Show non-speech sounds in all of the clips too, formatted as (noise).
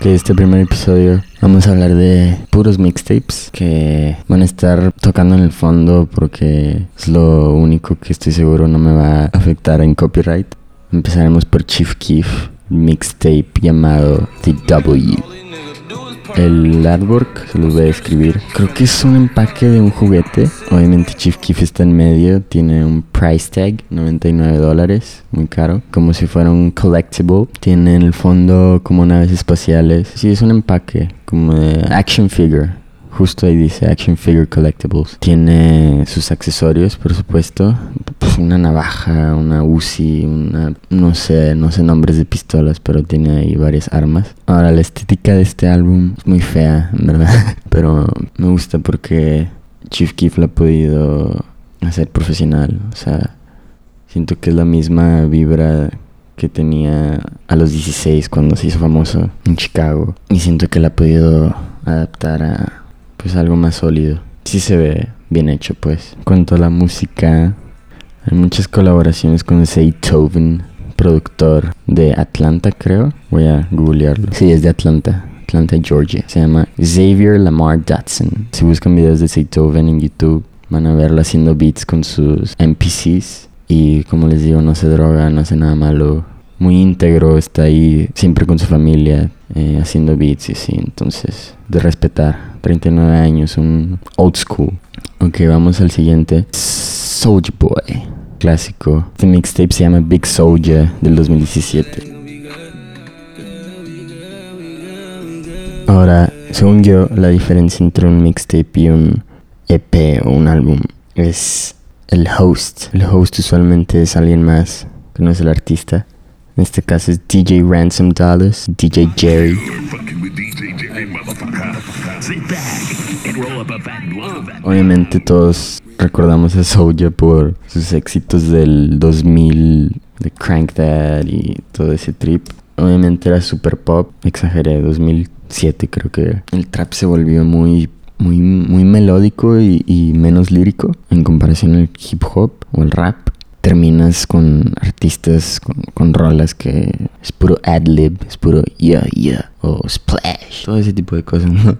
Que este primer episodio vamos a hablar de puros mixtapes que van a estar tocando en el fondo porque es lo único que estoy seguro no me va a afectar en copyright. Empezaremos por Chief Keef, mixtape llamado The W. El artwork se los voy a describir. Creo que es un empaque de un juguete. Obviamente Chief Keef está en medio. Tiene un price tag, 99 dólares. Muy caro. Como si fuera un collectible. Tiene en el fondo como naves espaciales. Sí, es un empaque. Como de action figure. Justo ahí dice Action Figure Collectibles. Tiene sus accesorios, por supuesto. Una navaja, una Uzi, una... No sé, no sé nombres de pistolas, pero tiene ahí varias armas. Ahora, la estética de este álbum es muy fea, en verdad. (laughs) Pero me gusta porque Chief Keef lo ha podido hacer profesional. O sea, siento que es la misma vibra que tenía a los 16 cuando se hizo famoso en Chicago. Y siento que la ha podido adaptar a pues algo más sólido. Sí se ve bien hecho, pues. En cuanto a la música, hay muchas colaboraciones con Zaytoven, productor de Atlanta, creo. Voy a googlearlo. Sí, es de Atlanta. Atlanta, Georgia. Se llama Xavier Lamar Dotson. Si buscan videos de Zaytoven en YouTube, van a verlo haciendo beats con sus NPCs. Y como les digo, no se droga, no hace nada malo. Muy íntegro, está ahí siempre con su familia, eh, haciendo beats y así. Entonces, de respetar. 39 años, un old school. Ok, vamos al siguiente. Soldier Boy, clásico. Este mixtape se llama Big Soldier del 2017. Ahora, según yo, la diferencia entre un mixtape y un EP o un álbum es el host. El host usualmente es alguien más que no es el artista. En este caso es DJ Ransom Dollars, DJ Jerry. Obviamente todos recordamos a Soulja por sus éxitos del 2000, de Crank That y todo ese trip. Obviamente era super pop, exageré, 2007 creo que el trap se volvió muy muy, muy melódico y, y menos lírico en comparación al hip hop o el rap terminas con artistas con, con rolas que es puro ad-lib, es puro yeah, yeah, o splash, todo ese tipo de cosas, ¿no?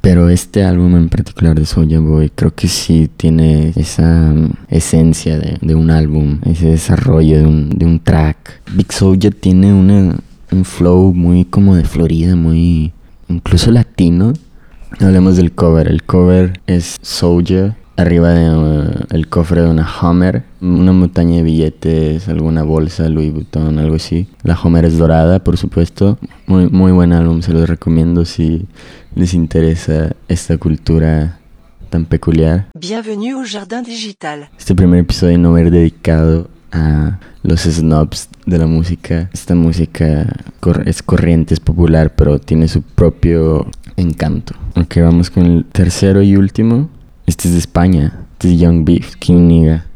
Pero este álbum en particular de Soulja Boy creo que sí tiene esa mm, esencia de, de, un álbum, ese desarrollo de un, de un track. Big Soulja tiene una, un flow muy como de Florida, muy incluso latino. Hablemos del cover, el cover es Soulja arriba del de, uh, cofre de una Hummer, una montaña de billetes, alguna bolsa, Louis Vuitton, algo así. La Hummer es dorada, por supuesto. Muy, muy buen álbum, se los recomiendo si les interesa esta cultura tan peculiar. Bienvenue au Jardin Digital. Este primer episodio no va a ir dedicado a los snobs de la música. Esta música es corriente, es popular, pero tiene su propio encanto. Ok, vamos con el tercero y último. Este es de España. Este es Young Beef, King Niga.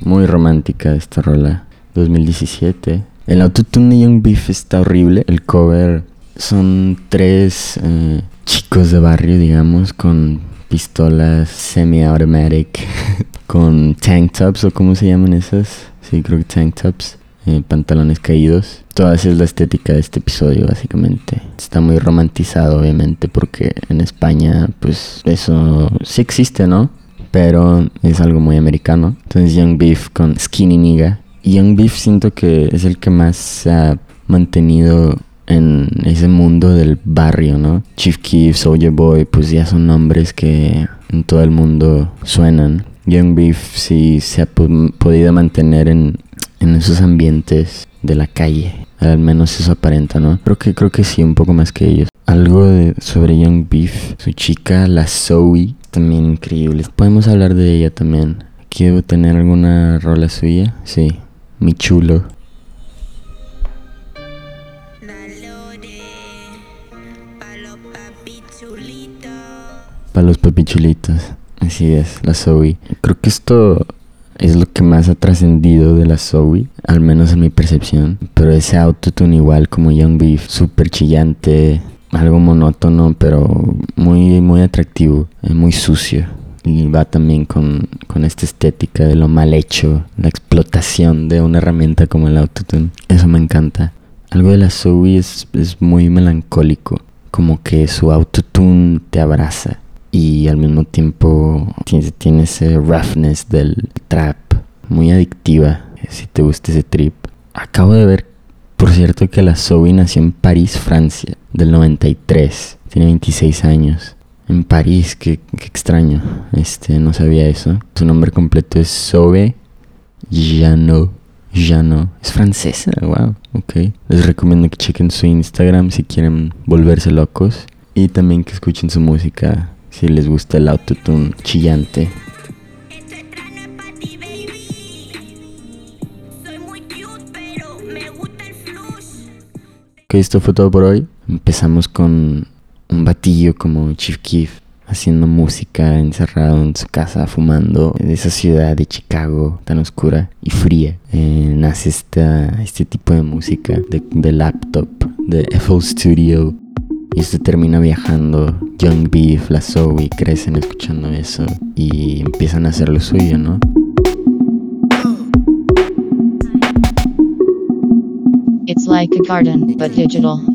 Muy romántica esta rola. 2017. El autotune de Young Beef está horrible. El cover son tres eh, chicos de barrio, digamos, con pistolas semi-automatic, (laughs) con tank tops o cómo se llaman esas. Sí, creo que tank tops. Eh, pantalones caídos. Toda esa es la estética de este episodio, básicamente. Está muy romantizado, obviamente, porque en España, pues eso sí existe, ¿no? Pero es algo muy americano. Entonces, Young Beef con Skinny Nigga. Young Beef siento que es el que más se ha mantenido en ese mundo del barrio, ¿no? Chief Keef, Soldier Boy, pues ya son nombres que en todo el mundo suenan. Young Beef sí se ha podido mantener en, en esos ambientes de la calle. Al menos eso aparenta, ¿no? Creo que, creo que sí, un poco más que ellos. Algo de, sobre Young Beef, su chica, la Zoe, también increíble. Podemos hablar de ella también. ¿Quiero tener alguna rola suya? Sí, mi chulo. Para los papichulitos. Así es, la Zoe. Creo que esto es lo que más ha trascendido de la Zoe, al menos en mi percepción. Pero ese autotune igual como Young Beef, súper chillante, algo monótono, pero muy, muy atractivo, muy sucio. y va también con, con esta estética de lo mal hecho, la explotación de una herramienta como el autotune. Eso me encanta. Algo de la Zoe es, es muy melancólico, como que su autotune te abraza y al mismo tiempo tiene, tiene ese roughness del trap, muy adictiva, si te gusta ese trip. Acabo de ver, por cierto, que la Zoe nació en París, Francia, del 93, tiene 26 años. En París, qué, extraño, este, no sabía eso. Su nombre completo es Zoe Janot. Janot. Es francesa, wow, ok. Les recomiendo que chequen su Instagram si quieren volverse locos. Y también que escuchen su música si les gusta el autotune chillante. Ok, esto fue todo por hoy. Empezamos con un batillo como Chief Keef haciendo música encerrado en su casa fumando en esa ciudad de Chicago tan oscura y fría. Eh, nace esta, este tipo de música de, de laptop, de FL Studio. Y esto termina viajando. Young Beef, la Zoe crecen escuchando eso y empiezan a hacer lo suyo, ¿no? It's like a garden, but digital.